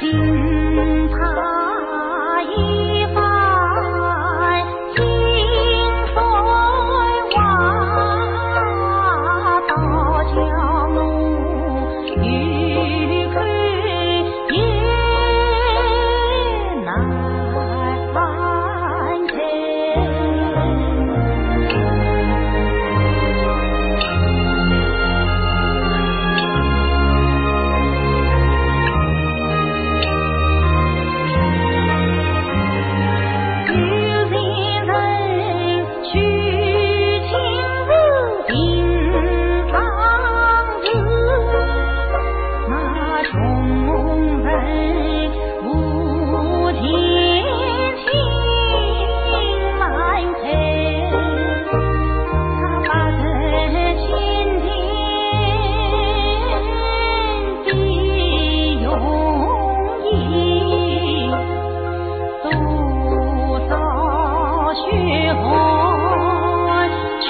心。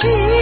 she